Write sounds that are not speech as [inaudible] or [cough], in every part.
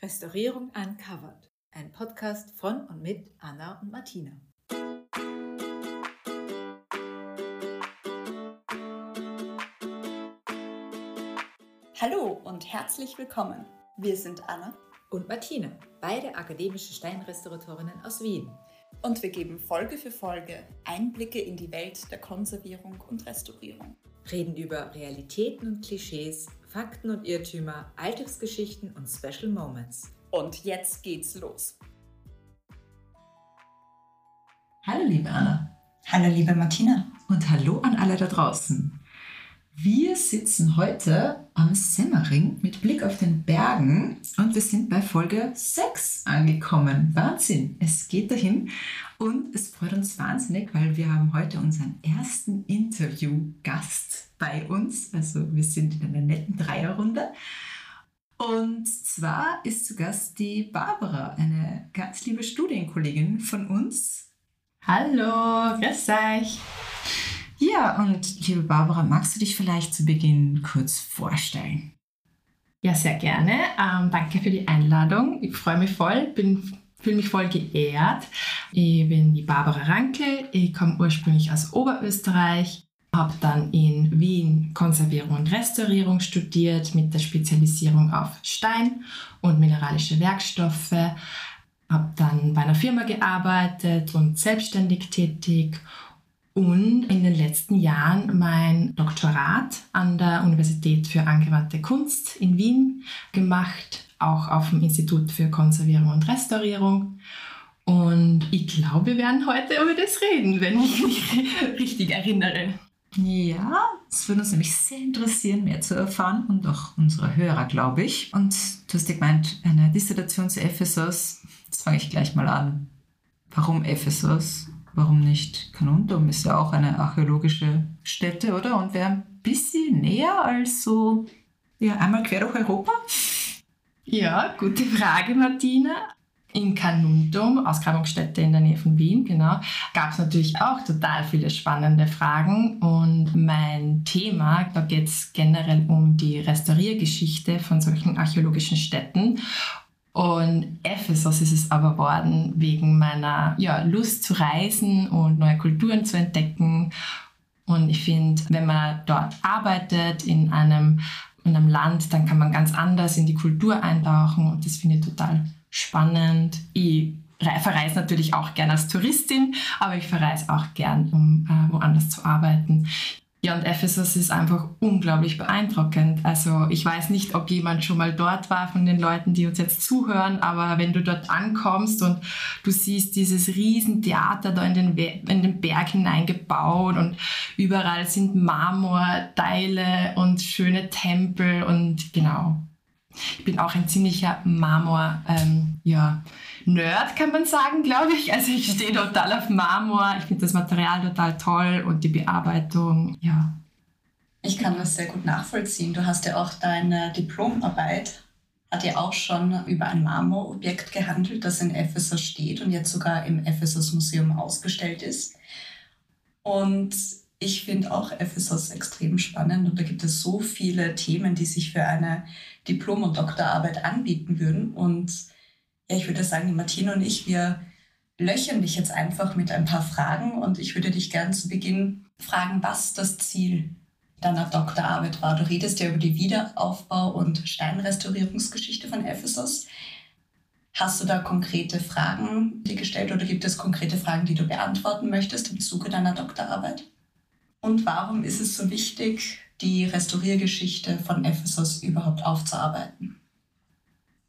Restaurierung Uncovered, ein Podcast von und mit Anna und Martina. Hallo und herzlich willkommen. Wir sind Anna und Martina, beide akademische Steinrestauratorinnen aus Wien. Und wir geben Folge für Folge Einblicke in die Welt der Konservierung und Restaurierung. Reden über Realitäten und Klischees, Fakten und Irrtümer, Alltagsgeschichten und Special Moments. Und jetzt geht's los. Hallo liebe Anna. Hallo liebe Martina. Und hallo an alle da draußen. Wir sitzen heute am Semmering mit Blick auf den Bergen und wir sind bei Folge 6 angekommen. Wahnsinn, es geht dahin und es freut uns wahnsinnig, weil wir haben heute unseren ersten Interviewgast bei uns. Also wir sind in einer netten Dreierrunde. Und zwar ist zu Gast die Barbara, eine ganz liebe Studienkollegin von uns. Hallo, grüß euch. Ja, und liebe Barbara, magst du dich vielleicht zu Beginn kurz vorstellen? Ja, sehr gerne. Ähm, danke für die Einladung. Ich freue mich voll, fühle mich voll geehrt. Ich bin die Barbara Rankel. Ich komme ursprünglich aus Oberösterreich, habe dann in Wien Konservierung und Restaurierung studiert mit der Spezialisierung auf Stein und mineralische Werkstoffe. Habe dann bei einer Firma gearbeitet und selbstständig tätig und in den letzten Jahren mein Doktorat an der Universität für angewandte Kunst in Wien gemacht, auch auf dem Institut für Konservierung und Restaurierung. Und ich glaube, wir werden heute über das reden, wenn ich mich [laughs] richtig erinnere. Ja, es würde uns nämlich sehr interessieren, mehr zu erfahren und auch unsere Hörer, glaube ich. Und du hast ja gemeint, eine Dissertation zu Ephesus. Jetzt fange ich gleich mal an. Warum Ephesus? Warum nicht Kanuntum? Ist ja auch eine archäologische Stätte, oder? Und wäre ein bisschen näher als so, ja, einmal quer durch Europa? Ja, gute Frage, Martina. In Kanuntum, Ausgrabungsstätte in der Nähe von Wien, genau, gab es natürlich auch total viele spannende Fragen. Und mein Thema, da geht es generell um die Restauriergeschichte von solchen archäologischen Städten. Und Ephesus ist es aber worden wegen meiner ja, Lust zu reisen und neue Kulturen zu entdecken. Und ich finde, wenn man dort arbeitet in einem, in einem Land, dann kann man ganz anders in die Kultur eintauchen und das finde ich total spannend. Ich verreise natürlich auch gern als Touristin, aber ich verreise auch gern, um äh, woanders zu arbeiten. Ja, und Ephesus ist einfach unglaublich beeindruckend. Also ich weiß nicht, ob jemand schon mal dort war von den Leuten, die uns jetzt zuhören, aber wenn du dort ankommst und du siehst dieses Riesentheater da in den, in den Berg hineingebaut und überall sind Marmorteile und schöne Tempel und genau, ich bin auch ein ziemlicher Marmor, ähm, ja, Nerd, kann man sagen, glaube ich. Also ich stehe total auf Marmor. Ich finde das Material total toll und die Bearbeitung, ja. Ich kann das sehr gut nachvollziehen. Du hast ja auch deine Diplomarbeit, hat ja auch schon über ein Marmorobjekt gehandelt, das in Ephesus steht und jetzt sogar im Ephesus Museum ausgestellt ist. Und ich finde auch Ephesus extrem spannend und da gibt es so viele Themen, die sich für eine Diplom- und Doktorarbeit anbieten würden. Und ja, ich würde sagen, die Martina und ich, wir löchern dich jetzt einfach mit ein paar Fragen und ich würde dich gerne zu Beginn fragen, was das Ziel deiner Doktorarbeit war. Du redest ja über die Wiederaufbau- und Steinrestaurierungsgeschichte von Ephesus. Hast du da konkrete Fragen dir gestellt oder gibt es konkrete Fragen, die du beantworten möchtest im Zuge deiner Doktorarbeit? Und warum ist es so wichtig, die Restauriergeschichte von Ephesus überhaupt aufzuarbeiten?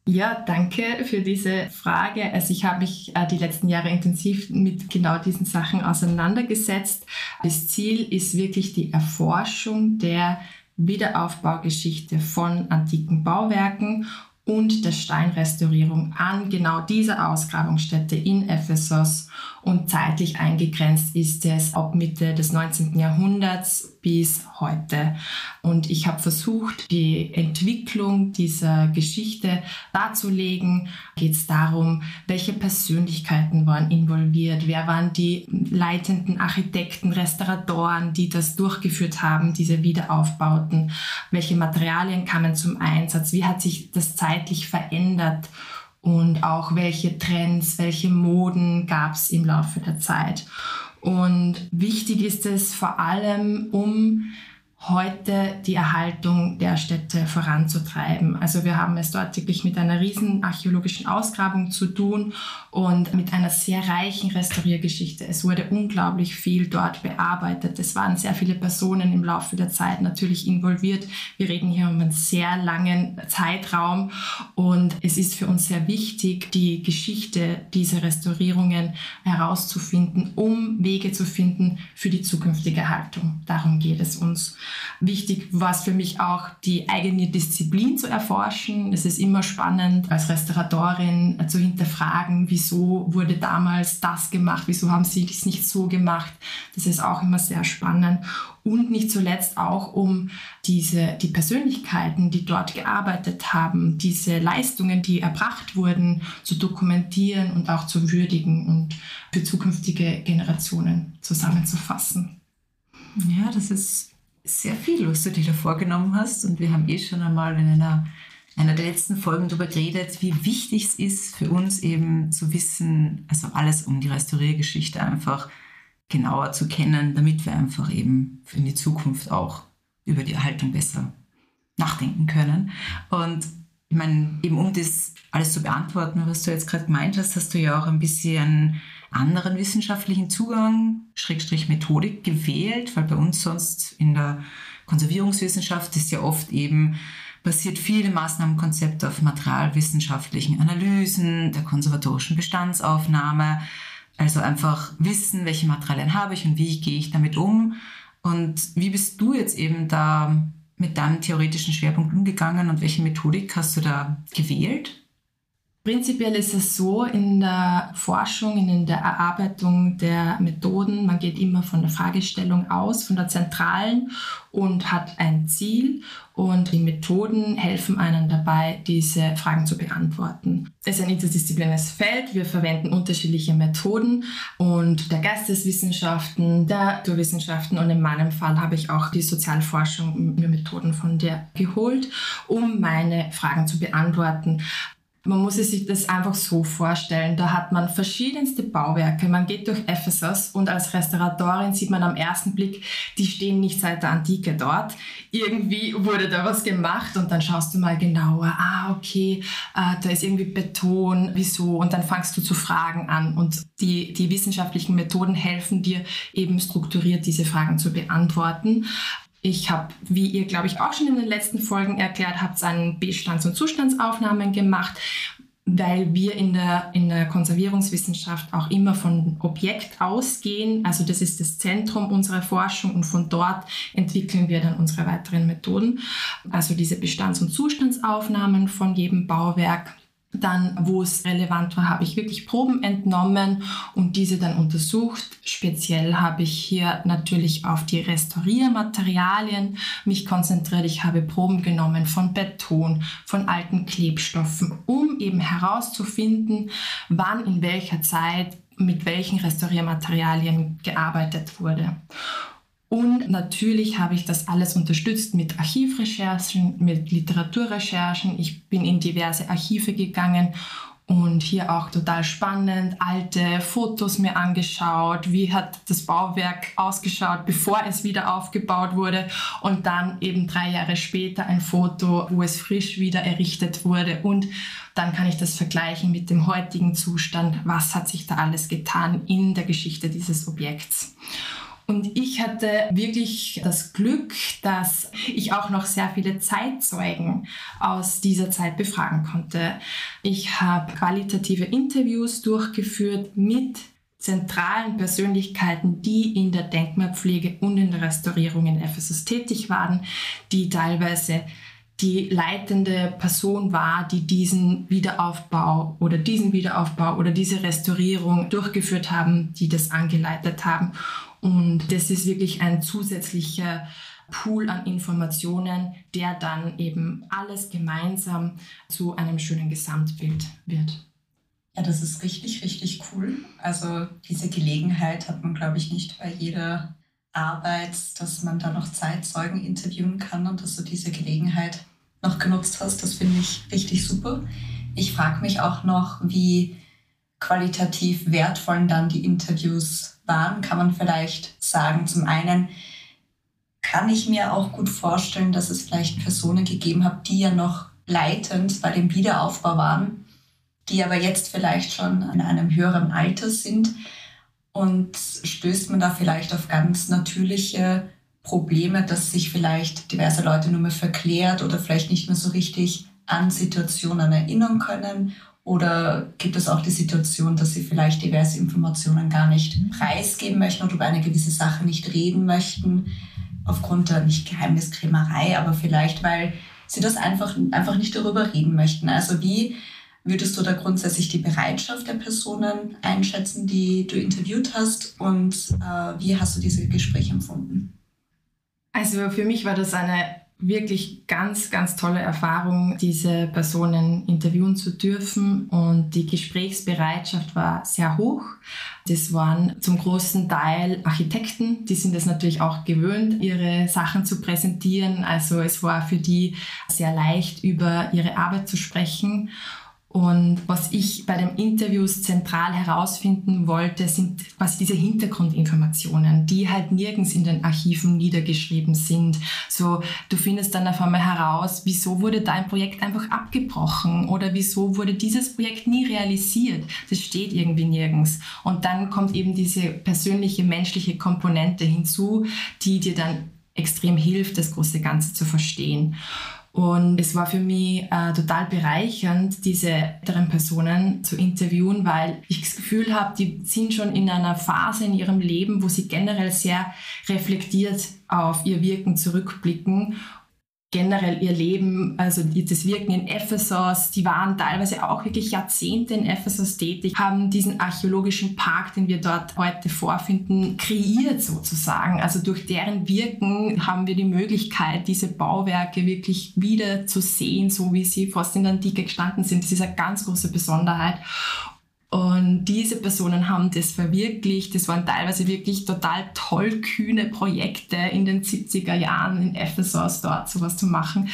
Ja, danke für diese Frage. Also ich habe mich äh, die letzten Jahre intensiv mit genau diesen Sachen auseinandergesetzt. Das Ziel ist wirklich die Erforschung der Wiederaufbaugeschichte von antiken Bauwerken und der Steinrestaurierung an genau dieser Ausgrabungsstätte in Ephesus. Und zeitlich eingegrenzt ist es ab Mitte des 19. Jahrhunderts bis heute. Und ich habe versucht, die Entwicklung dieser Geschichte darzulegen. Geht es darum, welche Persönlichkeiten waren involviert, wer waren die leitenden Architekten, Restauratoren, die das durchgeführt haben, diese Wiederaufbauten, welche Materialien kamen zum Einsatz, wie hat sich das zeitlich verändert und auch welche Trends, welche Moden gab es im Laufe der Zeit. Und wichtig ist es vor allem, um heute die Erhaltung der Städte voranzutreiben. Also wir haben es dort wirklich mit einer riesen archäologischen Ausgrabung zu tun und mit einer sehr reichen Restauriergeschichte. Es wurde unglaublich viel dort bearbeitet. Es waren sehr viele Personen im Laufe der Zeit natürlich involviert. Wir reden hier um einen sehr langen Zeitraum und es ist für uns sehr wichtig, die Geschichte dieser Restaurierungen herauszufinden, um Wege zu finden für die zukünftige Haltung. Darum geht es uns. Wichtig war es für mich auch, die eigene Disziplin zu erforschen. Es ist immer spannend, als Restauratorin zu hinterfragen, wieso wurde damals das gemacht, wieso haben sie es nicht so gemacht. Das ist auch immer sehr spannend. Und nicht zuletzt auch, um diese, die Persönlichkeiten, die dort gearbeitet haben, diese Leistungen, die erbracht wurden, zu dokumentieren und auch zu würdigen und für zukünftige Generationen zusammenzufassen. Ja, das ist sehr viel, was du dir da vorgenommen hast. Und wir haben eh schon einmal in einer, einer der letzten Folgen darüber geredet, wie wichtig es ist für uns eben zu wissen, also alles um die Restauriergeschichte einfach genauer zu kennen, damit wir einfach eben in die Zukunft auch über die Erhaltung besser nachdenken können. Und ich meine, eben um das alles zu beantworten, was du jetzt gerade gemeint hast, hast du ja auch ein bisschen anderen wissenschaftlichen Zugang, Schrägstrich Methodik gewählt, weil bei uns sonst in der Konservierungswissenschaft ist ja oft eben basiert viele Maßnahmenkonzepte auf materialwissenschaftlichen Analysen, der konservatorischen Bestandsaufnahme, also einfach wissen, welche Materialien habe ich und wie gehe ich damit um. Und wie bist du jetzt eben da mit deinem theoretischen Schwerpunkt umgegangen und welche Methodik hast du da gewählt? Prinzipiell ist es so in der Forschung, in der Erarbeitung der Methoden, man geht immer von der Fragestellung aus, von der zentralen und hat ein Ziel und die Methoden helfen einem dabei, diese Fragen zu beantworten. Es ist ein interdisziplinäres Feld, wir verwenden unterschiedliche Methoden und der Geisteswissenschaften, der Naturwissenschaften und in meinem Fall habe ich auch die Sozialforschung mir Methoden von der geholt, um meine Fragen zu beantworten. Man muss sich das einfach so vorstellen. Da hat man verschiedenste Bauwerke. Man geht durch Ephesus und als Restauratorin sieht man am ersten Blick, die stehen nicht seit der Antike dort. Irgendwie wurde da was gemacht und dann schaust du mal genauer. Ah, okay, äh, da ist irgendwie Beton. Wieso? Und dann fangst du zu fragen an und die, die wissenschaftlichen Methoden helfen dir eben strukturiert diese Fragen zu beantworten. Ich habe, wie ihr, glaube ich, auch schon in den letzten Folgen erklärt habt, einen Bestands- und Zustandsaufnahmen gemacht, weil wir in der, in der Konservierungswissenschaft auch immer von Objekt ausgehen. Also das ist das Zentrum unserer Forschung und von dort entwickeln wir dann unsere weiteren Methoden. Also diese Bestands- und Zustandsaufnahmen von jedem Bauwerk dann, wo es relevant war, habe ich wirklich Proben entnommen und diese dann untersucht. Speziell habe ich hier natürlich auf die Restauriermaterialien mich konzentriert. Ich habe Proben genommen von Beton, von alten Klebstoffen, um eben herauszufinden, wann in welcher Zeit mit welchen Restauriermaterialien gearbeitet wurde. Und natürlich habe ich das alles unterstützt mit Archivrecherchen, mit Literaturrecherchen. Ich bin in diverse Archive gegangen und hier auch total spannend, alte Fotos mir angeschaut, wie hat das Bauwerk ausgeschaut, bevor es wieder aufgebaut wurde und dann eben drei Jahre später ein Foto, wo es frisch wieder errichtet wurde und dann kann ich das vergleichen mit dem heutigen Zustand, was hat sich da alles getan in der Geschichte dieses Objekts. Und ich hatte wirklich das Glück, dass ich auch noch sehr viele Zeitzeugen aus dieser Zeit befragen konnte. Ich habe qualitative Interviews durchgeführt mit zentralen Persönlichkeiten, die in der Denkmalpflege und in der Restaurierung in Ephesus tätig waren, die teilweise die leitende Person war, die diesen Wiederaufbau oder diesen Wiederaufbau oder diese Restaurierung durchgeführt haben, die das angeleitet haben. Und das ist wirklich ein zusätzlicher Pool an Informationen, der dann eben alles gemeinsam zu einem schönen Gesamtbild wird. Ja, das ist richtig, richtig cool. Also diese Gelegenheit hat man, glaube ich, nicht bei jeder Arbeit, dass man da noch Zeitzeugen interviewen kann und dass du diese Gelegenheit noch genutzt hast. Das finde ich richtig super. Ich frage mich auch noch, wie qualitativ wertvoll dann die Interviews waren. Kann man vielleicht sagen, zum einen kann ich mir auch gut vorstellen, dass es vielleicht Personen gegeben hat, die ja noch leitend bei dem Wiederaufbau waren, die aber jetzt vielleicht schon in einem höheren Alter sind und stößt man da vielleicht auf ganz natürliche Probleme, dass sich vielleicht diverse Leute nur mehr verklärt oder vielleicht nicht mehr so richtig an Situationen erinnern können? Oder gibt es auch die Situation, dass sie vielleicht diverse Informationen gar nicht preisgeben möchten oder über eine gewisse Sache nicht reden möchten, aufgrund der nicht Geheimniskrämerei, aber vielleicht, weil sie das einfach, einfach nicht darüber reden möchten? Also wie würdest du da grundsätzlich die Bereitschaft der Personen einschätzen, die du interviewt hast und äh, wie hast du diese Gespräche empfunden? Also für mich war das eine wirklich ganz, ganz tolle Erfahrung, diese Personen interviewen zu dürfen und die Gesprächsbereitschaft war sehr hoch. Das waren zum großen Teil Architekten, die sind es natürlich auch gewöhnt, ihre Sachen zu präsentieren. Also es war für die sehr leicht, über ihre Arbeit zu sprechen. Und was ich bei den Interviews zentral herausfinden wollte, sind quasi diese Hintergrundinformationen, die halt nirgends in den Archiven niedergeschrieben sind. So, du findest dann auf einmal heraus, wieso wurde dein Projekt einfach abgebrochen oder wieso wurde dieses Projekt nie realisiert. Das steht irgendwie nirgends. Und dann kommt eben diese persönliche, menschliche Komponente hinzu, die dir dann extrem hilft, das große Ganze zu verstehen. Und es war für mich äh, total bereichernd, diese älteren Personen zu interviewen, weil ich das Gefühl habe, die sind schon in einer Phase in ihrem Leben, wo sie generell sehr reflektiert auf ihr Wirken zurückblicken generell ihr Leben, also das Wirken in Ephesus, die waren teilweise auch wirklich Jahrzehnte in Ephesus tätig, haben diesen archäologischen Park, den wir dort heute vorfinden, kreiert sozusagen. Also durch deren Wirken haben wir die Möglichkeit, diese Bauwerke wirklich wieder zu sehen, so wie sie fast in der Antike gestanden sind. Das ist eine ganz große Besonderheit. Und diese Personen haben das verwirklicht. Das waren teilweise wirklich total tollkühne Projekte in den 70er Jahren in Ephesus dort sowas zu machen.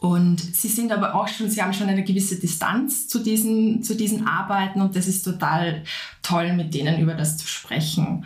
Und sie sind aber auch schon, sie haben schon eine gewisse Distanz zu diesen, zu diesen Arbeiten und das ist total toll, mit denen über das zu sprechen.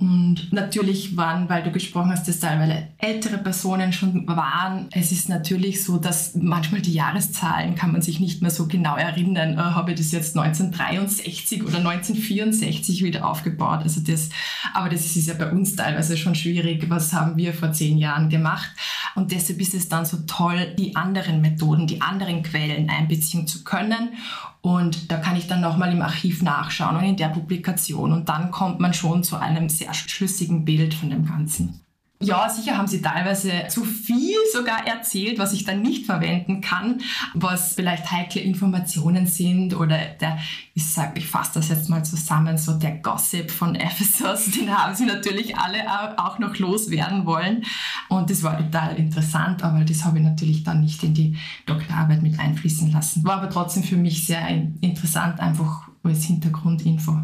Und natürlich waren, weil du gesprochen hast, dass teilweise ältere Personen schon waren. Es ist natürlich so, dass manchmal die Jahreszahlen kann man sich nicht mehr so genau erinnern. Äh, habe ich das jetzt 1963 oder 1964 wieder aufgebaut? Also das, aber das ist ja bei uns teilweise schon schwierig. Was haben wir vor zehn Jahren gemacht? Und deshalb ist es dann so toll, die anderen Methoden, die anderen Quellen einbeziehen zu können und da kann ich dann nochmal im Archiv nachschauen und in der Publikation. Und dann kommt man schon zu einem sehr schlüssigen Bild von dem Ganzen. Ja, sicher haben sie teilweise zu viel sogar erzählt, was ich dann nicht verwenden kann, was vielleicht heikle Informationen sind oder der, ich sage, ich fasse das jetzt mal zusammen, so der Gossip von Ephesus, [laughs] den haben sie natürlich alle auch noch loswerden wollen. Und das war total interessant, aber das habe ich natürlich dann nicht in die Doktorarbeit mit einfließen lassen. War aber trotzdem für mich sehr interessant, einfach als Hintergrundinfo.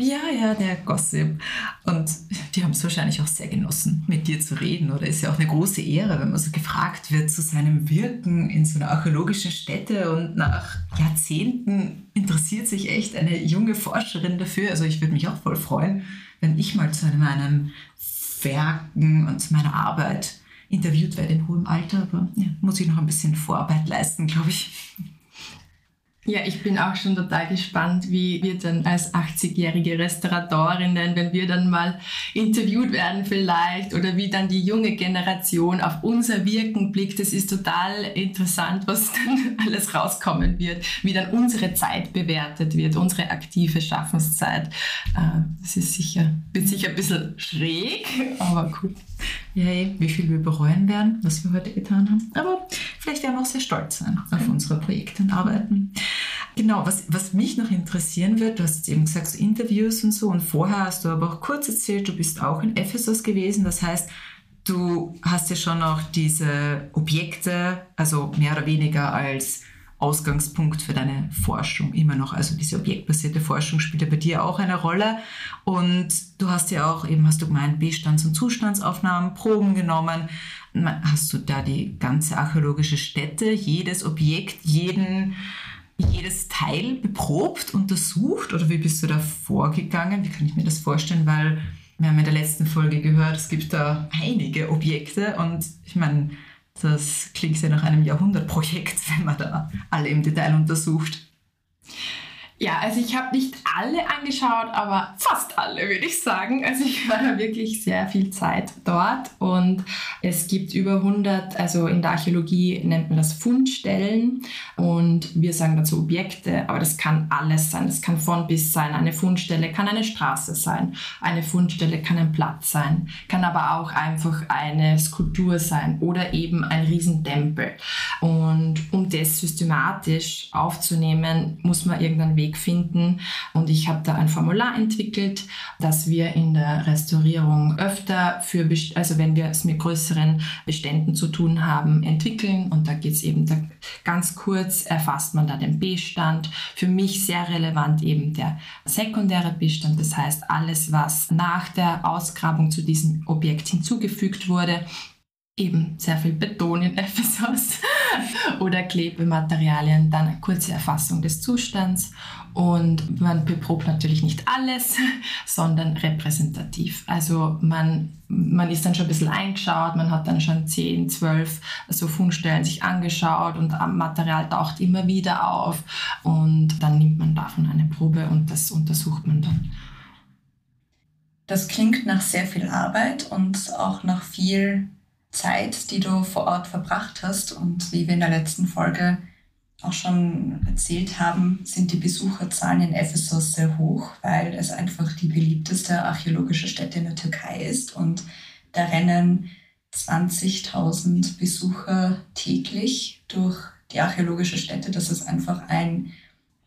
Ja, ja, der Gossip. Und die haben es wahrscheinlich auch sehr genossen, mit dir zu reden. Oder ist ja auch eine große Ehre, wenn man so gefragt wird zu seinem Wirken in so einer archäologischen Stätte. Und nach Jahrzehnten interessiert sich echt eine junge Forscherin dafür. Also ich würde mich auch voll freuen, wenn ich mal zu meinem Werken und zu meiner Arbeit interviewt werde in hohem Alter. Aber ja, muss ich noch ein bisschen Vorarbeit leisten, glaube ich. Ja, ich bin auch schon total gespannt, wie wir dann als 80-jährige Restauratorinnen, wenn wir dann mal interviewt werden vielleicht oder wie dann die junge Generation auf unser Wirken blickt. Das ist total interessant, was dann [laughs] alles rauskommen wird, wie dann unsere Zeit bewertet wird, unsere aktive Schaffenszeit. Äh, das ist sicher, wird sicher ein bisschen schräg, aber gut. Yay, wie viel wir bereuen werden, was wir heute getan haben. Aber vielleicht werden wir auch sehr stolz sein auf unsere Projekte und Arbeiten. Genau, was, was mich noch interessieren wird, du hast eben gesagt, so Interviews und so, und vorher hast du aber auch kurz erzählt, du bist auch in Ephesus gewesen. Das heißt, du hast ja schon auch diese Objekte, also mehr oder weniger als Ausgangspunkt für deine Forschung immer noch. Also diese objektbasierte Forschung spielt ja bei dir auch eine Rolle. Und du hast ja auch, eben hast du gemeint, Bestands- und Zustandsaufnahmen, Proben genommen. Hast du da die ganze archäologische Stätte, jedes Objekt, jeden, jedes Teil beprobt, untersucht? Oder wie bist du da vorgegangen? Wie kann ich mir das vorstellen? Weil wir haben in der letzten Folge gehört, es gibt da einige Objekte und ich meine, das klingt ja nach einem Jahrhundertprojekt, [laughs] wenn man da alle im Detail untersucht. Ja, also ich habe nicht alle angeschaut, aber fast alle, würde ich sagen. Also ich war da wirklich sehr viel Zeit dort und es gibt über 100, also in der Archäologie nennt man das Fundstellen und wir sagen dazu Objekte, aber das kann alles sein. Das kann von bis sein. Eine Fundstelle kann eine Straße sein, eine Fundstelle kann ein Platz sein, kann aber auch einfach eine Skulptur sein oder eben ein Riesentempel. Und um das systematisch aufzunehmen, muss man irgendeinen Weg Weg finden. Und ich habe da ein Formular entwickelt, das wir in der Restaurierung öfter für, also wenn wir es mit größeren Beständen zu tun haben, entwickeln. Und da geht es eben da ganz kurz, erfasst man da den Bestand. Für mich sehr relevant eben der sekundäre Bestand, das heißt alles, was nach der Ausgrabung zu diesem Objekt hinzugefügt wurde eben sehr viel Beton in Ephesus [laughs] oder Klebematerialien, dann eine kurze Erfassung des Zustands und man beprobt natürlich nicht alles, [laughs] sondern repräsentativ. Also man, man ist dann schon ein bisschen eingeschaut, man hat dann schon 10, 12 so Fundstellen sich angeschaut und Material taucht immer wieder auf und dann nimmt man davon eine Probe und das untersucht man dann. Das klingt nach sehr viel Arbeit und auch nach viel Zeit, die du vor Ort verbracht hast. Und wie wir in der letzten Folge auch schon erzählt haben, sind die Besucherzahlen in Ephesus sehr hoch, weil es einfach die beliebteste archäologische Stätte in der Türkei ist. Und da rennen 20.000 Besucher täglich durch die archäologische Stätte. Das ist einfach ein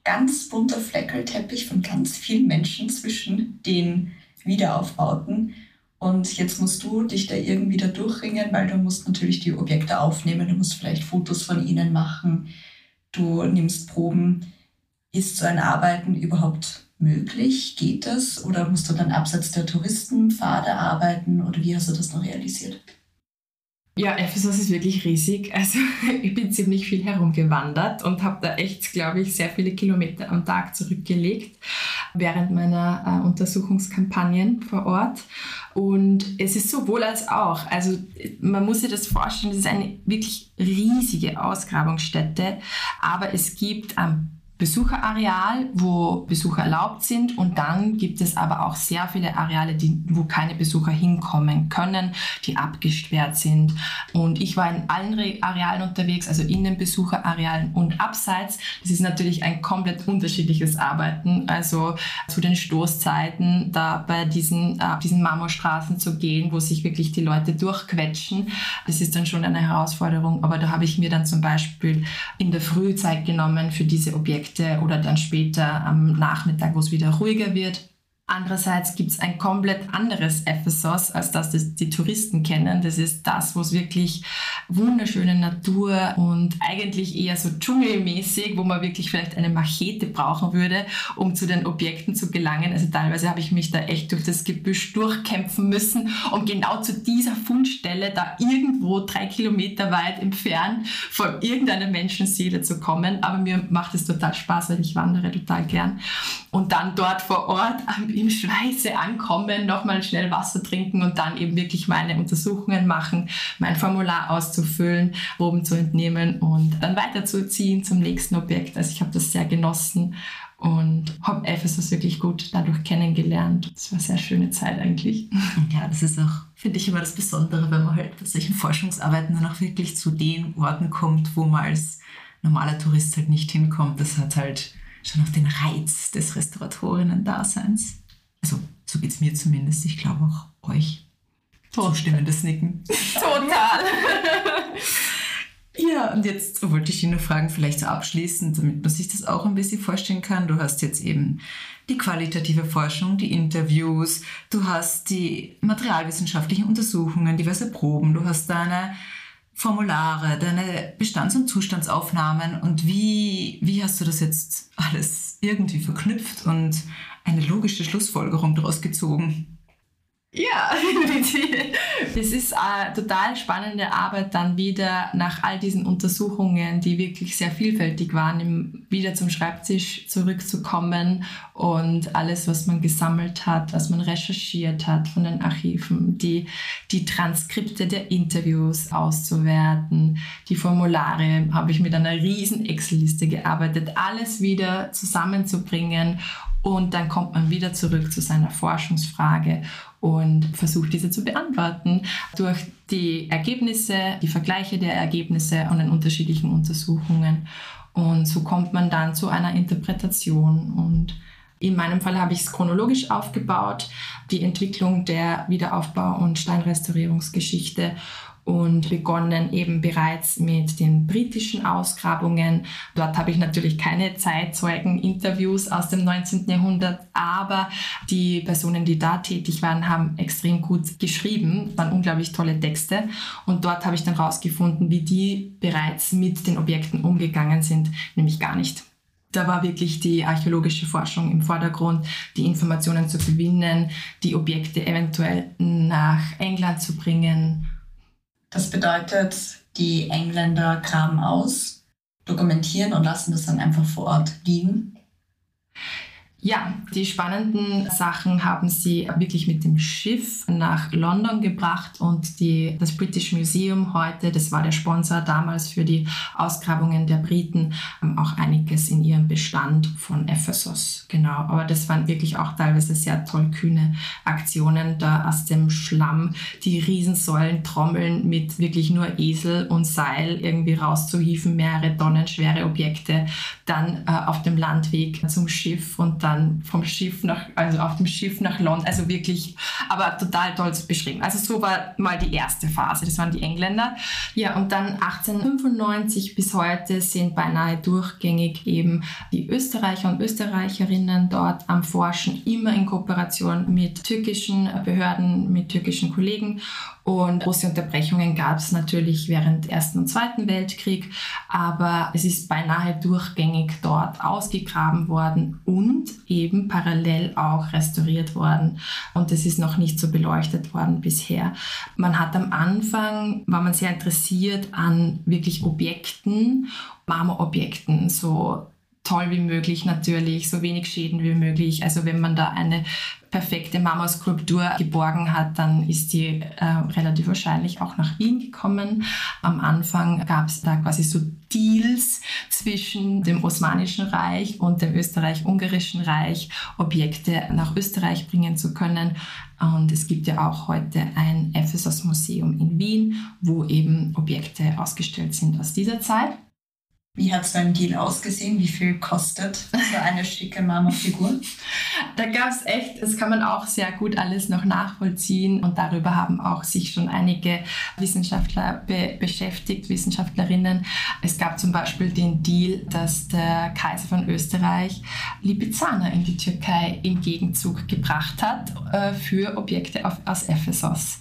ganz bunter Fleckelteppich von ganz vielen Menschen zwischen den Wiederaufbauten. Und jetzt musst du dich da irgendwie da durchringen, weil du musst natürlich die Objekte aufnehmen, du musst vielleicht Fotos von ihnen machen, du nimmst Proben. Ist so ein Arbeiten überhaupt möglich? Geht das? Oder musst du dann abseits der Touristenpfade arbeiten? Oder wie hast du das noch realisiert? Ja, Ephesus ist wirklich riesig. Also [laughs] ich bin ziemlich viel herumgewandert und habe da echt, glaube ich, sehr viele Kilometer am Tag zurückgelegt während meiner äh, Untersuchungskampagnen vor Ort. Und es ist sowohl als auch. Also man muss sich das vorstellen, es ist eine wirklich riesige Ausgrabungsstätte, aber es gibt am Besucherareal, wo Besucher erlaubt sind und dann gibt es aber auch sehr viele Areale, die, wo keine Besucher hinkommen können, die abgesperrt sind. Und ich war in allen Arealen unterwegs, also in den Besucherarealen und abseits. Das ist natürlich ein komplett unterschiedliches Arbeiten. Also zu den Stoßzeiten, da bei diesen, äh, diesen Marmorstraßen zu gehen, wo sich wirklich die Leute durchquetschen, das ist dann schon eine Herausforderung. Aber da habe ich mir dann zum Beispiel in der Frühzeit genommen für diese Objekte Nächte oder dann später am Nachmittag, wo es wieder ruhiger wird. Andererseits gibt es ein komplett anderes Ephesus, als das, das die Touristen kennen. Das ist das, wo es wirklich wunderschöne Natur und eigentlich eher so dschungelmäßig, wo man wirklich vielleicht eine Machete brauchen würde, um zu den Objekten zu gelangen. Also teilweise habe ich mich da echt durch das Gebüsch durchkämpfen müssen, um genau zu dieser Fundstelle da irgendwo drei Kilometer weit entfernt von irgendeiner Menschenseele zu kommen. Aber mir macht es total Spaß, weil ich wandere total gern. Und dann dort vor Ort im Schweiße ankommen, nochmal schnell Wasser trinken und dann eben wirklich meine Untersuchungen machen, mein Formular auszufüllen, Proben zu entnehmen und dann weiterzuziehen zum nächsten Objekt. Also ich habe das sehr genossen und habe Ephesus wirklich gut dadurch kennengelernt. Es war eine sehr schöne Zeit eigentlich. [laughs] Ja, das ist auch, finde ich, immer das Besondere, wenn man halt bei solchen Forschungsarbeiten dann auch wirklich zu den Orten kommt, wo man als normaler Tourist halt nicht hinkommt. Das hat halt schon auch den Reiz des Restauratorinnen-Daseins. Also, so geht es mir zumindest. Ich glaube auch euch. Zustimmendes Nicken. Total. [laughs] Ja, und jetzt wollte ich ihn nur fragen, vielleicht so abschließend, damit man sich das auch ein bisschen vorstellen kann. Du hast jetzt eben die qualitative Forschung, die Interviews, du hast die materialwissenschaftlichen Untersuchungen, diverse Proben, du hast deine Formulare, deine Bestands- und Zustandsaufnahmen und wie, wie hast du das jetzt alles irgendwie verknüpft und eine logische Schlussfolgerung daraus gezogen? Ja, [laughs] es ist eine total spannende Arbeit, dann wieder nach all diesen Untersuchungen, die wirklich sehr vielfältig waren, wieder zum Schreibtisch zurückzukommen und alles, was man gesammelt hat, was man recherchiert hat von den Archiven, die, die Transkripte der Interviews auszuwerten, die Formulare habe ich mit einer riesen Excel-Liste gearbeitet, alles wieder zusammenzubringen und dann kommt man wieder zurück zu seiner Forschungsfrage und versucht diese zu beantworten durch die Ergebnisse, die Vergleiche der Ergebnisse an den unterschiedlichen Untersuchungen. Und so kommt man dann zu einer Interpretation. Und in meinem Fall habe ich es chronologisch aufgebaut, die Entwicklung der Wiederaufbau- und Steinrestaurierungsgeschichte und begonnen eben bereits mit den britischen Ausgrabungen. Dort habe ich natürlich keine Zeitzeugen-Interviews aus dem 19. Jahrhundert, aber die Personen, die da tätig waren, haben extrem gut geschrieben, waren unglaublich tolle Texte und dort habe ich dann herausgefunden, wie die bereits mit den Objekten umgegangen sind, nämlich gar nicht. Da war wirklich die archäologische Forschung im Vordergrund, die Informationen zu gewinnen, die Objekte eventuell nach England zu bringen das bedeutet, die Engländer graben aus, dokumentieren und lassen das dann einfach vor Ort liegen. Ja, die spannenden Sachen haben sie wirklich mit dem Schiff nach London gebracht und die, das British Museum heute, das war der Sponsor damals für die Ausgrabungen der Briten, haben auch einiges in ihrem Bestand von Ephesus. Genau, aber das waren wirklich auch teilweise sehr tollkühne Aktionen, da aus dem Schlamm die Riesensäulen trommeln mit wirklich nur Esel und Seil irgendwie rauszuhieven, mehrere Tonnen schwere Objekte, dann äh, auf dem Landweg zum Schiff und dann dann vom Schiff nach, also auf dem Schiff nach London, also wirklich, aber total toll beschrieben. Also so war mal die erste Phase, das waren die Engländer. Ja, und dann 1895 bis heute sind beinahe durchgängig eben die Österreicher und Österreicherinnen dort am Forschen, immer in Kooperation mit türkischen Behörden, mit türkischen Kollegen und große Unterbrechungen gab es natürlich während Ersten und Zweiten Weltkrieg, aber es ist beinahe durchgängig dort ausgegraben worden und eben parallel auch restauriert worden. Und es ist noch nicht so beleuchtet worden bisher. Man hat am Anfang, war man sehr interessiert an wirklich Objekten, Marmorobjekten, so toll wie möglich natürlich, so wenig Schäden wie möglich. Also wenn man da eine perfekte Marmorskulptur geborgen hat, dann ist die äh, relativ wahrscheinlich auch nach Wien gekommen. Am Anfang gab es da quasi so Deals zwischen dem Osmanischen Reich und dem Österreich-Ungarischen Reich, Objekte nach Österreich bringen zu können. Und es gibt ja auch heute ein Ephesus-Museum in Wien, wo eben Objekte ausgestellt sind aus dieser Zeit. Wie hat so ein Deal ausgesehen? Wie viel kostet so eine schicke Marmorfigur? da gab es echt, das kann man auch sehr gut alles noch nachvollziehen und darüber haben auch sich schon einige Wissenschaftler be beschäftigt, Wissenschaftlerinnen. Es gab zum Beispiel den Deal, dass der Kaiser von Österreich Lipizzaner in die Türkei im Gegenzug gebracht hat äh, für Objekte auf, aus Ephesus.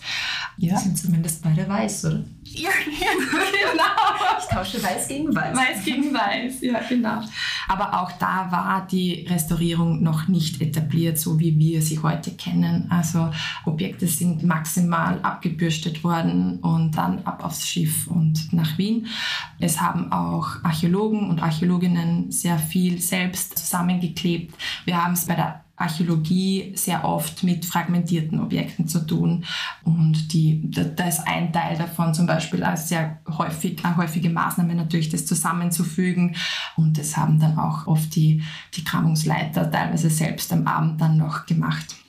Ja. Die sind zumindest beide weiß, oder? Ja, [laughs] genau. Ich tausche weiß gegen weiß. Weiß gegen weiß, ja, genau. Aber auch da war die Restaurierung noch nicht etabliert, so wie wir sie heute kennen. Also Objekte sind maximal abgebürstet worden und dann ab aufs Schiff und nach Wien. Es haben auch Archäologen und Archäologinnen sehr viel selbst zusammengeklebt. Wir haben es bei der Archäologie sehr oft mit fragmentierten Objekten zu tun. Und die, da ist ein Teil davon zum Beispiel als sehr häufig, eine häufige Maßnahme natürlich, das zusammenzufügen. Und das haben dann auch oft die, die Kramungsleiter teilweise selbst am Abend dann noch gemacht.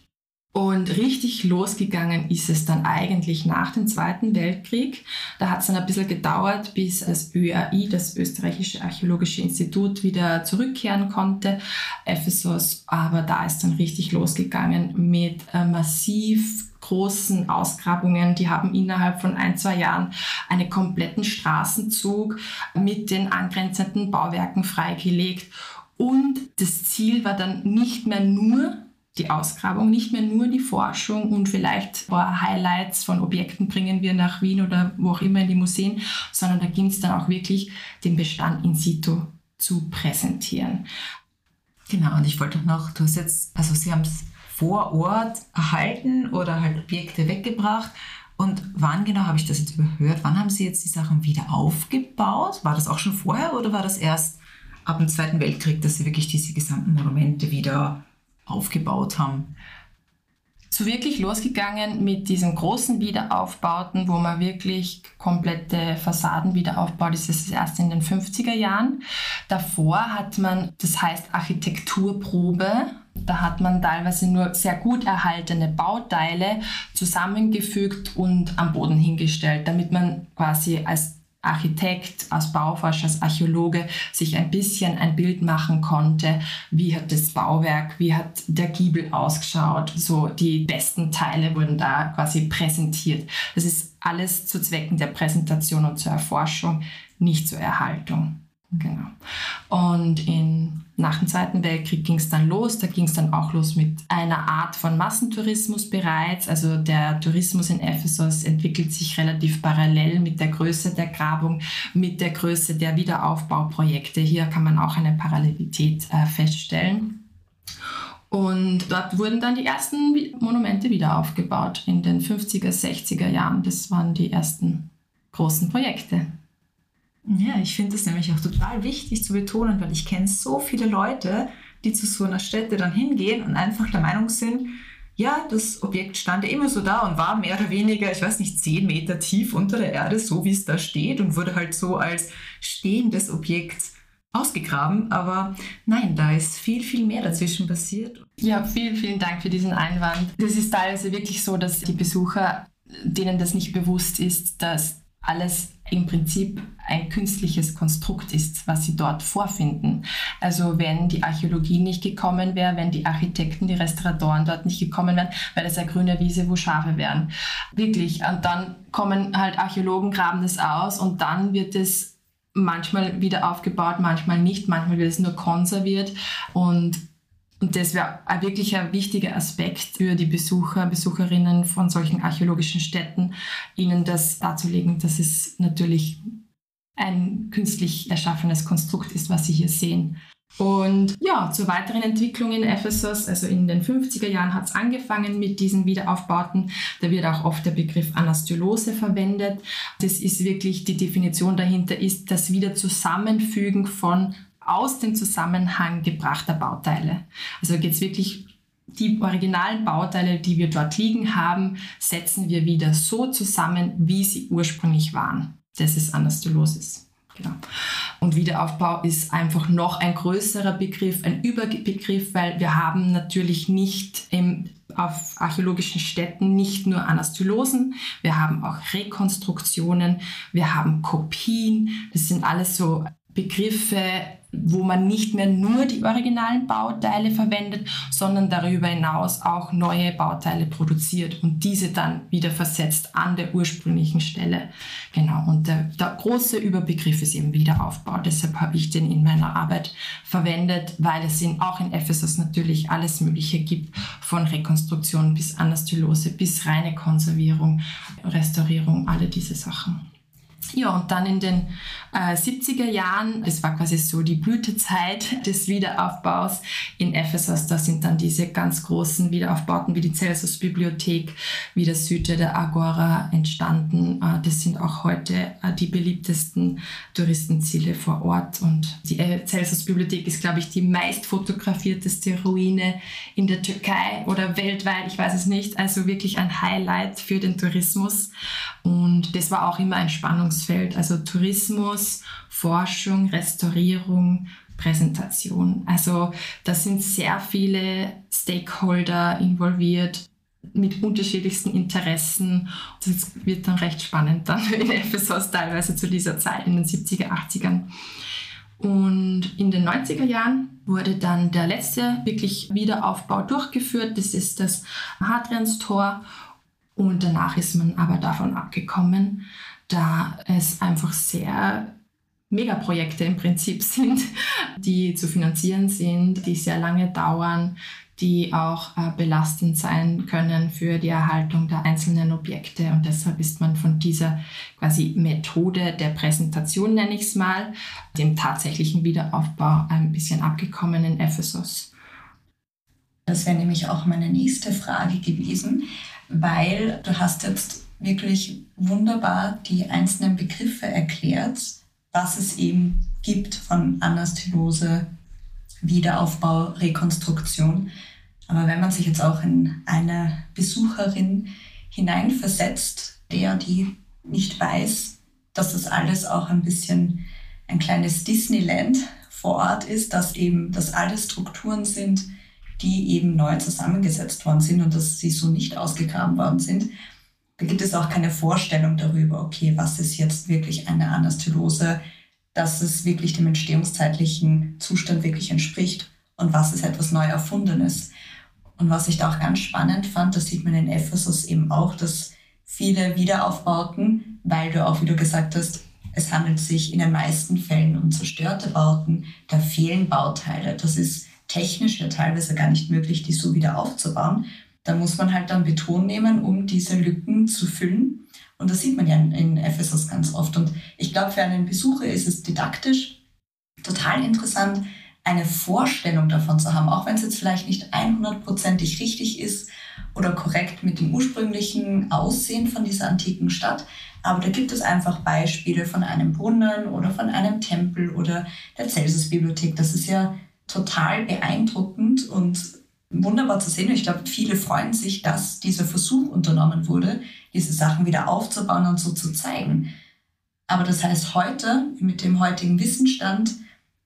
Und richtig losgegangen ist es dann eigentlich nach dem Zweiten Weltkrieg. Da hat es dann ein bisschen gedauert, bis das ÖAI, das Österreichische Archäologische Institut, wieder zurückkehren konnte. Ephesus, aber da ist dann richtig losgegangen mit äh, massiv großen Ausgrabungen. Die haben innerhalb von ein, zwei Jahren einen kompletten Straßenzug mit den angrenzenden Bauwerken freigelegt. Und das Ziel war dann nicht mehr nur die Ausgrabung, nicht mehr nur die Forschung und vielleicht Highlights von Objekten bringen wir nach Wien oder wo auch immer in die Museen, sondern da ging es dann auch wirklich, den Bestand in situ zu präsentieren. Genau, und ich wollte noch, du hast jetzt, also Sie haben es vor Ort erhalten oder halt Objekte weggebracht. Und wann genau habe ich das jetzt überhört? Wann haben Sie jetzt die Sachen wieder aufgebaut? War das auch schon vorher oder war das erst ab dem Zweiten Weltkrieg, dass Sie wirklich diese gesamten Monumente wieder aufgebaut haben? So wirklich losgegangen mit diesen großen Wiederaufbauten, wo man wirklich komplette Fassaden wieder aufbaut, ist es erst in den 50er Jahren. Davor hat man, das heißt Architekturprobe, da hat man teilweise nur sehr gut erhaltene Bauteile zusammengefügt und am Boden hingestellt, damit man quasi als Architekt, als Bauforscher, als Archäologe sich ein bisschen ein Bild machen konnte, wie hat das Bauwerk, wie hat der Giebel ausgeschaut. So die besten Teile wurden da quasi präsentiert. Das ist alles zu Zwecken der Präsentation und zur Erforschung, nicht zur Erhaltung. Genau. Und in, nach dem Zweiten Weltkrieg ging es dann los. Da ging es dann auch los mit einer Art von Massentourismus bereits. Also der Tourismus in Ephesus entwickelt sich relativ parallel mit der Größe der Grabung, mit der Größe der Wiederaufbauprojekte. Hier kann man auch eine Parallelität äh, feststellen. Und dort wurden dann die ersten Monumente wieder aufgebaut in den 50er, 60er Jahren. Das waren die ersten großen Projekte. Ja, ich finde es nämlich auch total wichtig zu betonen, weil ich kenne so viele Leute, die zu so einer Stätte dann hingehen und einfach der Meinung sind, ja, das Objekt stand ja immer so da und war mehr oder weniger, ich weiß nicht, zehn Meter tief unter der Erde, so wie es da steht und wurde halt so als stehendes Objekt ausgegraben. Aber nein, da ist viel, viel mehr dazwischen passiert. Ja, vielen, vielen Dank für diesen Einwand. Das ist teilweise wirklich so, dass die Besucher, denen das nicht bewusst ist, dass alles im Prinzip ein künstliches Konstrukt ist, was sie dort vorfinden. Also wenn die Archäologie nicht gekommen wäre, wenn die Architekten, die Restauratoren dort nicht gekommen wären, wäre das eine grüne Wiese, wo Schafe wären. Wirklich. Und dann kommen halt Archäologen, graben das aus und dann wird es manchmal wieder aufgebaut, manchmal nicht, manchmal wird es nur konserviert und und das wäre wirklich ein wichtiger Aspekt für die Besucher, Besucherinnen von solchen archäologischen Städten, ihnen das darzulegen, dass es natürlich ein künstlich erschaffenes Konstrukt ist, was sie hier sehen. Und ja, zur weiteren Entwicklung in Ephesus, also in den 50er Jahren hat es angefangen mit diesen Wiederaufbauten. Da wird auch oft der Begriff Anastylose verwendet. Das ist wirklich, die Definition dahinter ist das Wiederzusammenfügen von aus dem Zusammenhang gebrachter Bauteile. Also geht es wirklich die originalen Bauteile, die wir dort liegen haben, setzen wir wieder so zusammen, wie sie ursprünglich waren. Das ist Anastomosis. Genau. Und Wiederaufbau ist einfach noch ein größerer Begriff, ein Überbegriff, weil wir haben natürlich nicht im, auf archäologischen Städten nicht nur Anastylosen, wir haben auch Rekonstruktionen, wir haben Kopien. Das sind alles so Begriffe, wo man nicht mehr nur die originalen Bauteile verwendet, sondern darüber hinaus auch neue Bauteile produziert und diese dann wieder versetzt an der ursprünglichen Stelle. Genau, und der, der große Überbegriff ist eben Wiederaufbau. Deshalb habe ich den in meiner Arbeit verwendet, weil es in, auch in Ephesus natürlich alles Mögliche gibt, von Rekonstruktion bis Anastylose, bis reine Konservierung, Restaurierung, alle diese Sachen. Ja, und dann in den äh, 70er Jahren, das war quasi so die Blütezeit des Wiederaufbaus in Ephesus, da sind dann diese ganz großen Wiederaufbauten wie die Celsus-Bibliothek, wie das Süde der Agora entstanden. Äh, das sind auch heute äh, die beliebtesten Touristenziele vor Ort. Und die äh, Celsus-Bibliothek ist, glaube ich, die meist fotografierteste Ruine in der Türkei oder weltweit, ich weiß es nicht. Also wirklich ein Highlight für den Tourismus. Und das war auch immer ein Spannungsfeld, also Tourismus, Forschung, Restaurierung, Präsentation. Also da sind sehr viele Stakeholder involviert mit unterschiedlichsten Interessen. Das wird dann recht spannend dann [laughs] in Ephesus teilweise zu dieser Zeit in den 70er, 80ern. Und in den 90er Jahren wurde dann der letzte wirklich Wiederaufbau durchgeführt. Das ist das Hadrians Tor Und danach ist man aber davon abgekommen, da es einfach sehr Megaprojekte im Prinzip [laughs] sind, die zu finanzieren sind, die sehr lange dauern, die auch äh, belastend sein können für die Erhaltung der einzelnen Objekte. Und deshalb ist man von dieser quasi Methode der Präsentation, nenne ich es mal, dem tatsächlichen Wiederaufbau ein bisschen abgekommen in Ephesus. Das wäre nämlich auch meine nächste Frage gewesen, weil du hast jetzt wirklich wunderbar die einzelnen Begriffe erklärt, was es eben gibt von Anastilose, Wiederaufbau, Rekonstruktion. Aber wenn man sich jetzt auch in eine Besucherin hineinversetzt, der die nicht weiß, dass das alles auch ein bisschen ein kleines Disneyland vor Ort ist, dass eben das alles Strukturen sind, die eben neu zusammengesetzt worden sind und dass sie so nicht ausgegraben worden sind. Da gibt es auch keine Vorstellung darüber, okay, was ist jetzt wirklich eine Anastylose, dass es wirklich dem entstehungszeitlichen Zustand wirklich entspricht und was ist etwas neu erfundenes. Und was ich da auch ganz spannend fand, das sieht man in Ephesus eben auch, dass viele Wiederaufbauten, weil du auch, wie du gesagt hast, es handelt sich in den meisten Fällen um zerstörte Bauten, da fehlen Bauteile. Das ist technisch ja teilweise gar nicht möglich, die so wieder aufzubauen. Da muss man halt dann Beton nehmen, um diese Lücken zu füllen. Und das sieht man ja in Ephesus ganz oft. Und ich glaube, für einen Besucher ist es didaktisch total interessant, eine Vorstellung davon zu haben, auch wenn es jetzt vielleicht nicht 100%ig richtig ist oder korrekt mit dem ursprünglichen Aussehen von dieser antiken Stadt. Aber da gibt es einfach Beispiele von einem Brunnen oder von einem Tempel oder der Celsus-Bibliothek. Das ist ja total beeindruckend und wunderbar zu sehen. Ich glaube, viele freuen sich, dass dieser Versuch unternommen wurde, diese Sachen wieder aufzubauen und so zu zeigen. Aber das heißt, heute, mit dem heutigen Wissensstand,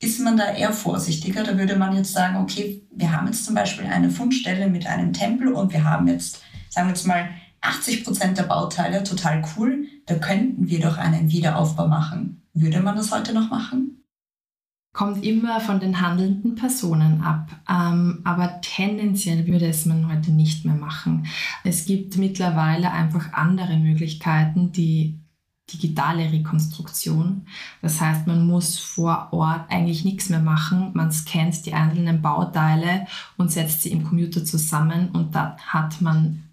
ist man da eher vorsichtiger. Da würde man jetzt sagen, okay, wir haben jetzt zum Beispiel eine Fundstelle mit einem Tempel und wir haben jetzt, sagen wir jetzt mal, 80 Prozent der Bauteile, total cool. Da könnten wir doch einen Wiederaufbau machen. Würde man das heute noch machen? Kommt immer von den handelnden Personen ab. Ähm, aber tendenziell würde es man heute nicht mehr machen. Es gibt mittlerweile einfach andere Möglichkeiten, die digitale Rekonstruktion. Das heißt, man muss vor Ort eigentlich nichts mehr machen. Man scannt die einzelnen Bauteile und setzt sie im Computer zusammen und da hat man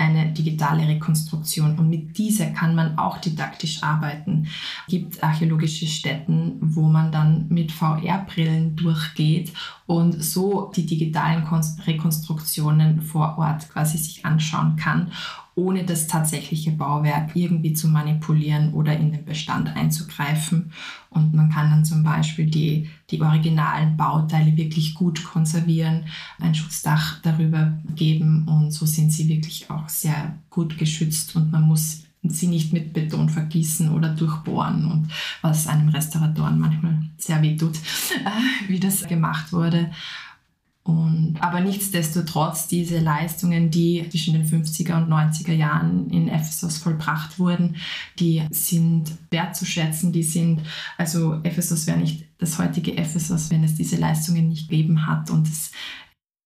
eine digitale Rekonstruktion und mit dieser kann man auch didaktisch arbeiten. Es gibt archäologische Stätten, wo man dann mit VR-Brillen durchgeht und so die digitalen Rekonstruktionen vor Ort quasi sich anschauen kann ohne das tatsächliche Bauwerk irgendwie zu manipulieren oder in den Bestand einzugreifen. Und man kann dann zum Beispiel die, die originalen Bauteile wirklich gut konservieren, ein Schutzdach darüber geben und so sind sie wirklich auch sehr gut geschützt und man muss sie nicht mit Beton vergießen oder durchbohren und was einem Restauratoren manchmal sehr weh tut, [laughs] wie das gemacht wurde. Und, aber nichtsdestotrotz, diese Leistungen, die zwischen den 50er und 90er Jahren in Ephesus vollbracht wurden, die sind wertzuschätzen. Die sind, also Ephesus wäre nicht das heutige Ephesus, wenn es diese Leistungen nicht gegeben hat. Und es,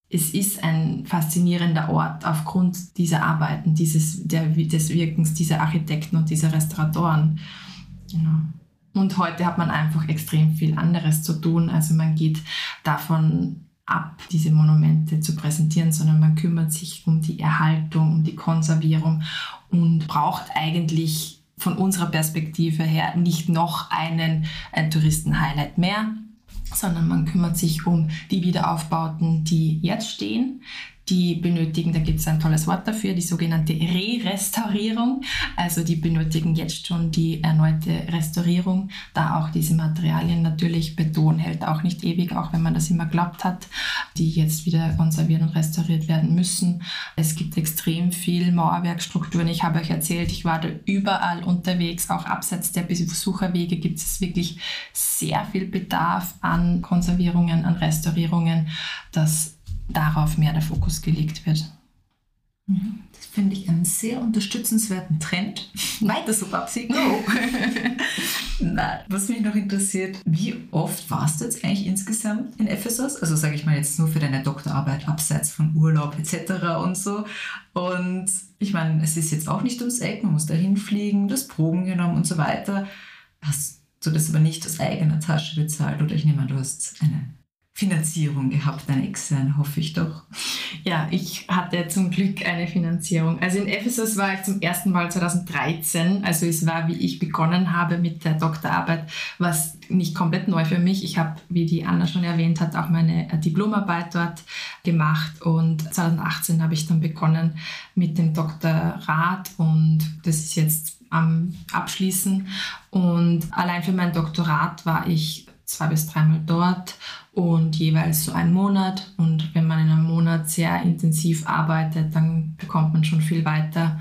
es ist ein faszinierender Ort aufgrund dieser Arbeiten, dieses, der, des Wirkens dieser Architekten und dieser Restauratoren. Genau. Und heute hat man einfach extrem viel anderes zu tun. Also man geht davon ab, diese Monumente zu präsentieren, sondern man kümmert sich um die Erhaltung, um die Konservierung und braucht eigentlich von unserer Perspektive her nicht noch einen, ein Touristenhighlight mehr, sondern man kümmert sich um die Wiederaufbauten, die jetzt stehen, die benötigen, da gibt es ein tolles Wort dafür, die sogenannte Re-Restaurierung. Also die benötigen jetzt schon die erneute Restaurierung, da auch diese Materialien natürlich Beton hält auch nicht ewig, auch wenn man das immer glaubt hat, die jetzt wieder konserviert und restauriert werden müssen. Es gibt extrem viel Mauerwerkstrukturen. Ich habe euch erzählt, ich war da überall unterwegs, auch abseits der Besucherwege gibt es wirklich sehr viel Bedarf an Konservierungen, an Restaurierungen. Das darauf mehr der Fokus gelegt wird. Mhm. Das finde ich einen sehr unterstützenswerten Trend. [laughs] Weiter so, Babsi, go! [laughs] Na, was mich noch interessiert, wie oft warst du jetzt eigentlich insgesamt in Ephesus? Also sage ich mal jetzt nur für deine Doktorarbeit, abseits von Urlaub etc. und so. Und ich meine, es ist jetzt auch nicht ums Eck, man muss da hinfliegen, das Proben genommen und so weiter. Hast du das aber nicht aus eigener Tasche bezahlt oder ich nehme an, du hast eine Finanzierung gehabt, eine externe, hoffe ich doch. Ja, ich hatte zum Glück eine Finanzierung. Also in Ephesus war ich zum ersten Mal 2013. Also es war, wie ich begonnen habe mit der Doktorarbeit, was nicht komplett neu für mich. Ich habe, wie die Anna schon erwähnt hat, auch meine Diplomarbeit dort gemacht und 2018 habe ich dann begonnen mit dem Doktorat und das ist jetzt am Abschließen. Und allein für mein Doktorat war ich zwei bis dreimal dort und jeweils so einen Monat. Und wenn man in einem Monat sehr intensiv arbeitet, dann bekommt man schon viel weiter.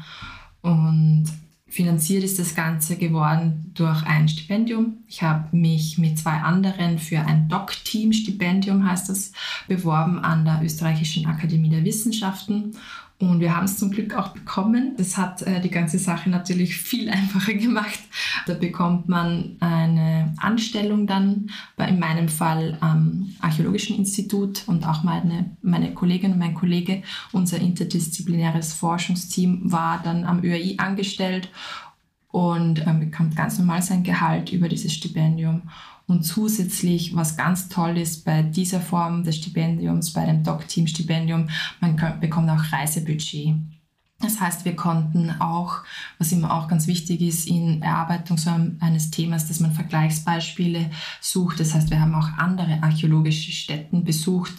Und finanziert ist das Ganze geworden durch ein Stipendium. Ich habe mich mit zwei anderen für ein Doc-Team-Stipendium, heißt das, beworben an der Österreichischen Akademie der Wissenschaften. Und wir haben es zum Glück auch bekommen. Das hat äh, die ganze Sache natürlich viel [laughs] einfacher gemacht. Da bekommt man eine Anstellung dann, bei, in meinem Fall am Archäologischen Institut und auch meine, meine Kollegin und mein Kollege, unser interdisziplinäres Forschungsteam war dann am ÖAI angestellt und ähm, bekommt ganz normal sein Gehalt über dieses Stipendium. Und zusätzlich, was ganz toll ist bei dieser Form des Stipendiums, bei dem Doc-Team-Stipendium, man bekommt auch Reisebudget. Das heißt, wir konnten auch, was immer auch ganz wichtig ist, in Erarbeitung so eines Themas, dass man Vergleichsbeispiele sucht. Das heißt, wir haben auch andere archäologische Stätten besucht,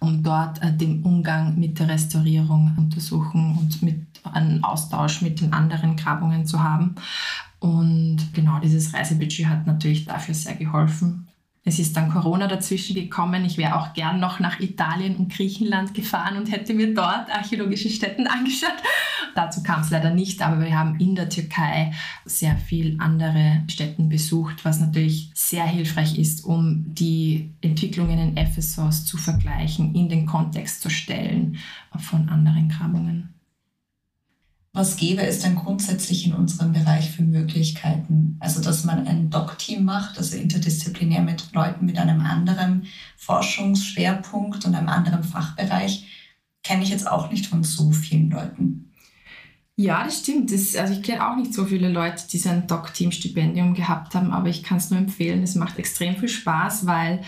um dort äh, den Umgang mit der Restaurierung untersuchen und mit einen Austausch mit den anderen Grabungen zu haben. Und genau dieses Reisebudget hat natürlich dafür sehr geholfen. Es ist dann Corona dazwischen gekommen. Ich wäre auch gern noch nach Italien und Griechenland gefahren und hätte mir dort archäologische Stätten [laughs] angeschaut. Dazu kam es leider nicht, aber wir haben in der Türkei sehr viel andere Stätten besucht, was natürlich sehr hilfreich ist, um die Entwicklungen in Ephesus zu vergleichen, in den Kontext zu stellen von anderen Grabungen. Was gäbe es denn grundsätzlich in unserem Bereich für Möglichkeiten? Also, dass man ein Doc-Team macht, also interdisziplinär mit Leuten mit einem anderen Forschungsschwerpunkt und einem anderen Fachbereich, kenne ich jetzt auch nicht von so vielen Leuten. Ja, das stimmt. Das, also ich kenne auch nicht so viele Leute, die so ein Doc-Team-Stipendium gehabt haben, aber ich kann es nur empfehlen. Es macht extrem viel Spaß, weil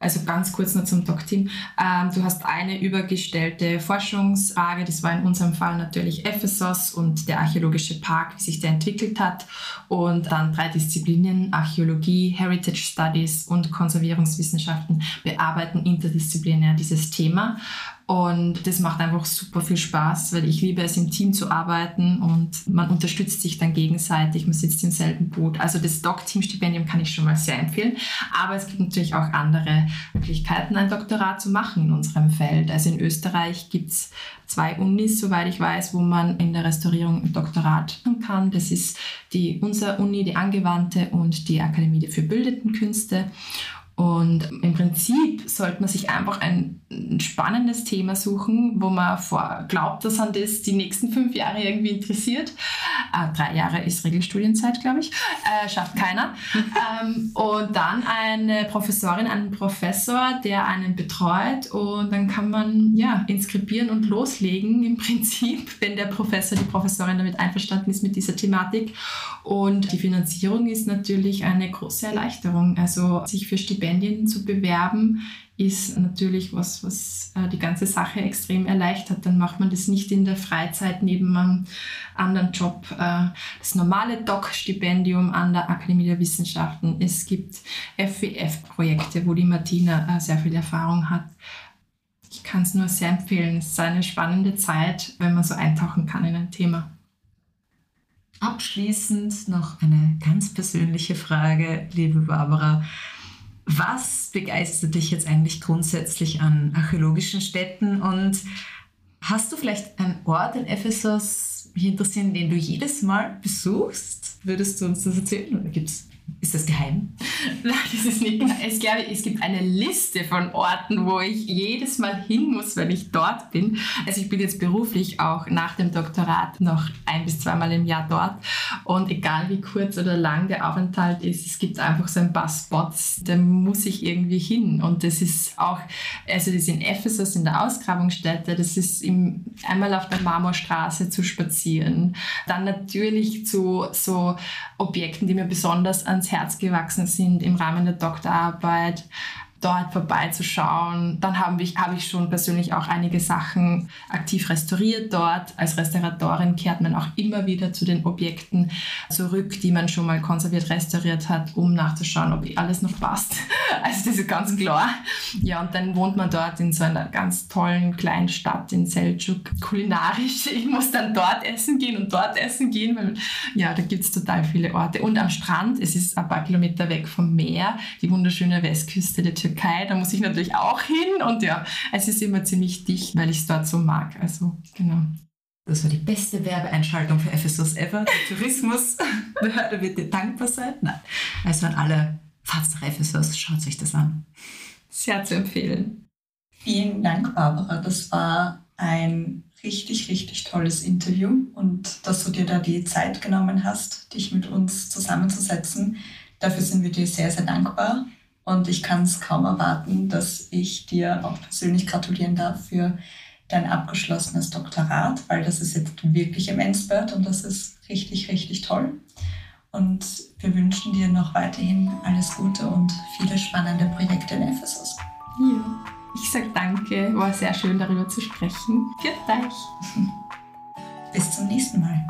also ganz kurz nur zum Doc-Team. Ähm, du hast eine übergestellte Forschungsfrage, das war in unserem Fall natürlich Ephesus und der archäologische Park, wie sich der entwickelt hat. Und dann drei Disziplinen, Archäologie, Heritage Studies und Konservierungswissenschaften bearbeiten interdisziplinär dieses Thema. Und das macht einfach super viel Spaß, weil ich liebe es, im Team zu arbeiten und man unterstützt sich dann gegenseitig, man sitzt im selben Boot. Also das Doc-Team-Stipendium kann ich schon mal sehr empfehlen. Aber es gibt natürlich auch andere Möglichkeiten, ein Doktorat zu machen in unserem Feld. Also in Österreich gibt es zwei Unis, soweit ich weiß, wo man in der Restaurierung ein Doktorat machen kann. Das ist die, unsere Uni, die Angewandte und die Akademie für Bildenden Künste. Und im Prinzip sollte man sich einfach ein spannendes Thema suchen, wo man vor, glaubt, dass man das die nächsten fünf Jahre irgendwie interessiert. Äh, drei Jahre ist Regelstudienzeit, glaube ich. Äh, schafft keiner. [laughs] ähm, und dann eine Professorin, einen Professor, der einen betreut. Und dann kann man ja inskribieren und loslegen im Prinzip, [laughs] wenn der Professor, die Professorin damit einverstanden ist mit dieser Thematik. Und die Finanzierung ist natürlich eine große Erleichterung. Also sich für Stipendien zu bewerben, ist natürlich was, was äh, die ganze Sache extrem erleichtert. Dann macht man das nicht in der Freizeit neben einem anderen Job. Äh, das normale Doc-Stipendium an der Akademie der Wissenschaften. Es gibt FWF-Projekte, wo die Martina äh, sehr viel Erfahrung hat. Ich kann es nur sehr empfehlen. Es ist eine spannende Zeit, wenn man so eintauchen kann in ein Thema. Abschließend noch eine ganz persönliche Frage, liebe Barbara. Was begeistert dich jetzt eigentlich grundsätzlich an archäologischen Städten und hast du vielleicht einen Ort in Ephesus, mich interessieren, den du jedes Mal besuchst? Würdest du uns das erzählen oder gibt es Ist das geheim? [laughs] Nein, das ist nicht geheim. Ich glaube, es gibt eine Liste von Orten, wo ich jedes Mal hin muss, wenn ich dort bin. Also ich bin jetzt beruflich auch nach dem Doktorat noch ein bis zweimal im Jahr dort. Und egal wie kurz oder lang der Aufenthalt ist, es gibt einfach so ein paar Spots, da muss ich irgendwie hin. Und das ist auch, also das ist in Ephesus in der Ausgrabungsstätte, das ist im, einmal auf der Marmorstraße zu spazieren. Dann natürlich zu so Objekten, die mir besonders ans Herz gewachsen sind im Rahmen der Doktorarbeit dort vorbeizuschauen. Dann habe ich, habe ich schon persönlich auch einige Sachen aktiv restauriert dort. Als Restauratorin kehrt man auch immer wieder zu den Objekten zurück, die man schon mal konserviert restauriert hat, um nachzuschauen, ob alles noch passt. [laughs] Also das ist ganz klar. Ja, und dann wohnt man dort in so einer ganz tollen kleinen Stadt in Selçuk. Kulinarisch. Ich muss dann dort essen gehen und dort essen gehen, weil ja, da gibt es total viele Orte. Und am Strand, es ist ein paar Kilometer weg vom Meer, die wunderschöne Westküste der Türkei Türkei, da muss ich natürlich auch hin und ja, es ist immer ziemlich dicht, weil ich es dort so mag. Also, genau. Das war die beste Werbeeinschaltung für Ephesus ever. Der Tourismusbehörde wird dir dankbar sein. Nein. Also an alle, fahrt nach Ephesus, schaut sich das an. Sehr zu empfehlen. Vielen Dank, Barbara. Das war ein richtig, richtig tolles Interview und dass du dir da die Zeit genommen hast, dich mit uns zusammenzusetzen. Dafür sind wir dir sehr, sehr dankbar. Und ich kann es kaum erwarten, dass ich dir auch persönlich gratulieren darf für dein abgeschlossenes Doktorat, weil das ist jetzt wirklich immens wert und das ist richtig, richtig toll. Und wir wünschen dir noch weiterhin alles Gute und viele spannende Projekte in Ephesus. Ja, ich sage danke, war sehr schön darüber zu sprechen. Viert euch. [laughs] Bis zum nächsten Mal.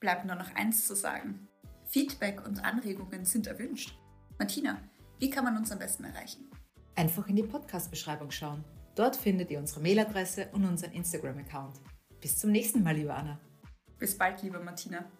Bleibt nur noch eins zu sagen. Feedback und Anregungen sind erwünscht. Martina, wie kann man uns am besten erreichen? Einfach in die Podcast-Beschreibung schauen. Dort findet ihr unsere Mailadresse und unseren Instagram-Account. Bis zum nächsten Mal, liebe Anna. Bis bald, liebe Martina.